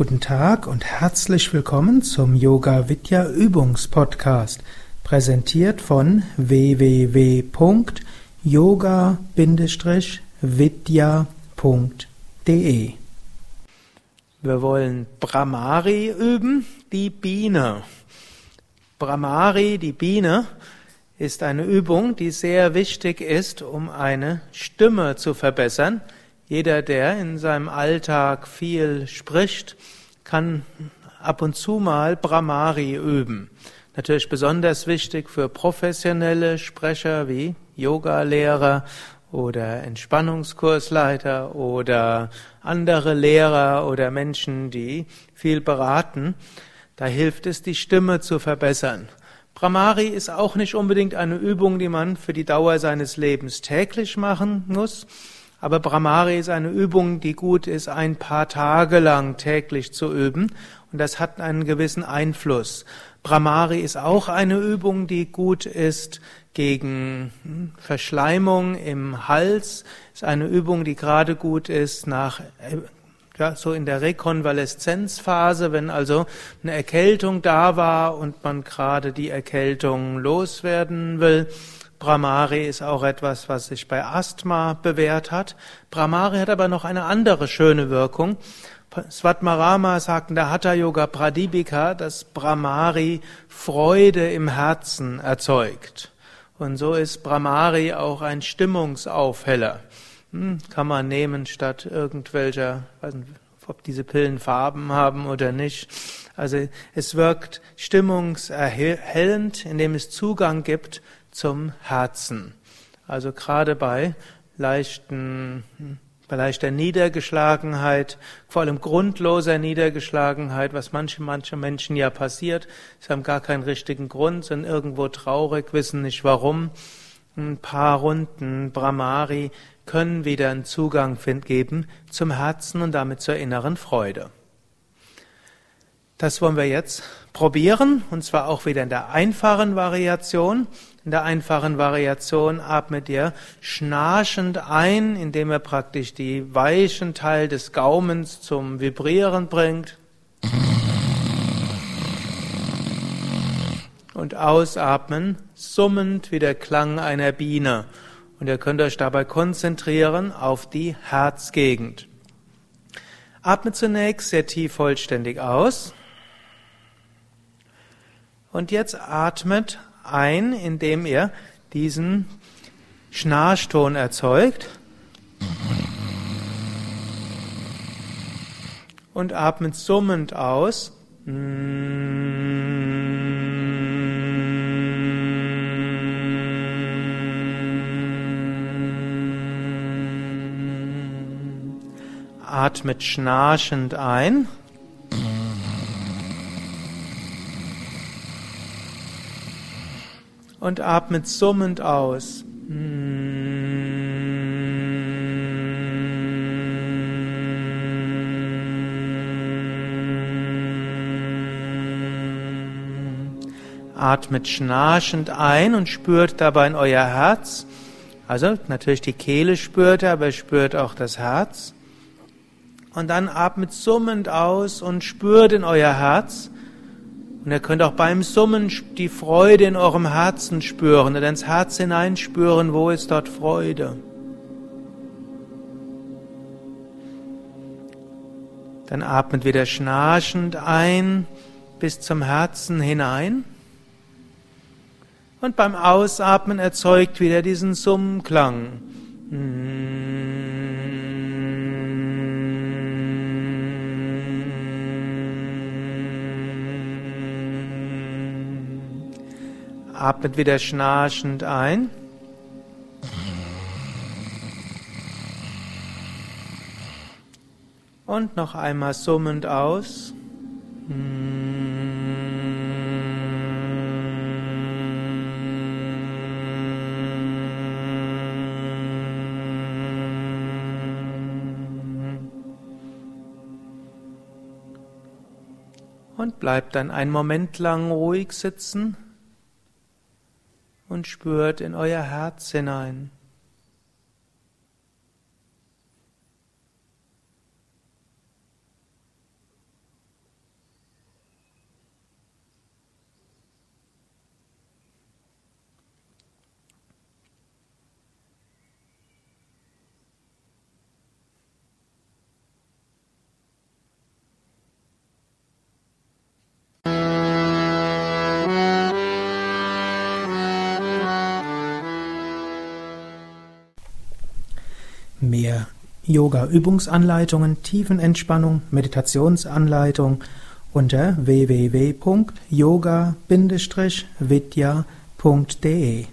Guten Tag und herzlich willkommen zum Yoga Vidya Übungspodcast, präsentiert von www.yoga-vidya.de. Wir wollen Brahmari üben, die Biene. Brahmari, die Biene, ist eine Übung, die sehr wichtig ist, um eine Stimme zu verbessern. Jeder, der in seinem Alltag viel spricht, kann ab und zu mal Brahmari üben. Natürlich besonders wichtig für professionelle Sprecher wie Yogalehrer oder Entspannungskursleiter oder andere Lehrer oder Menschen, die viel beraten. Da hilft es, die Stimme zu verbessern. Brahmari ist auch nicht unbedingt eine Übung, die man für die Dauer seines Lebens täglich machen muss. Aber Brahmari ist eine Übung, die gut ist, ein paar Tage lang täglich zu üben. Und das hat einen gewissen Einfluss. Brahmari ist auch eine Übung, die gut ist gegen hm, Verschleimung im Hals. Ist eine Übung, die gerade gut ist nach ja, so in der Rekonvaleszenzphase, wenn also eine Erkältung da war und man gerade die Erkältung loswerden will. Brahmari ist auch etwas, was sich bei Asthma bewährt hat. Brahmari hat aber noch eine andere schöne Wirkung. Svatmarama sagt in der Hatha Yoga Pradipika, dass Brahmari Freude im Herzen erzeugt. Und so ist Brahmari auch ein Stimmungsaufheller. Hm, kann man nehmen statt irgendwelcher, weiß nicht, ob diese Pillen Farben haben oder nicht. Also es wirkt stimmungserhellend, indem es Zugang gibt zum Herzen. Also gerade bei leichten, bei leichter Niedergeschlagenheit, vor allem grundloser Niedergeschlagenheit, was manche, manche Menschen ja passiert. Sie haben gar keinen richtigen Grund, sind irgendwo traurig, wissen nicht warum. Ein paar Runden Brahmari können wieder einen Zugang geben zum Herzen und damit zur inneren Freude. Das wollen wir jetzt probieren, und zwar auch wieder in der einfachen Variation. In der einfachen Variation atmet ihr schnarchend ein, indem ihr praktisch die weichen Teil des Gaumens zum Vibrieren bringt. Und ausatmen, summend wie der Klang einer Biene. Und ihr könnt euch dabei konzentrieren auf die Herzgegend. Atmet zunächst sehr tief vollständig aus. Und jetzt atmet ein, indem ihr diesen Schnarchton erzeugt. Und atmet summend aus. Atmet schnarchend ein. und atmet summend aus. Atmet schnarchend ein und spürt dabei in euer Herz. Also natürlich die Kehle spürt er, aber spürt auch das Herz. Und dann atmet summend aus und spürt in euer Herz. Und ihr könnt auch beim Summen die Freude in eurem Herzen spüren und ins Herz hineinspüren, wo ist dort Freude. Dann atmet wieder schnarchend ein bis zum Herzen hinein. Und beim Ausatmen erzeugt wieder diesen Summklang. Atmet wieder schnarchend ein. Und noch einmal summend aus. Und bleibt dann einen Moment lang ruhig sitzen und spürt in euer Herz hinein. Yoga-Übungsanleitungen, Tiefenentspannung, Meditationsanleitung unter www.yoga-vidya.de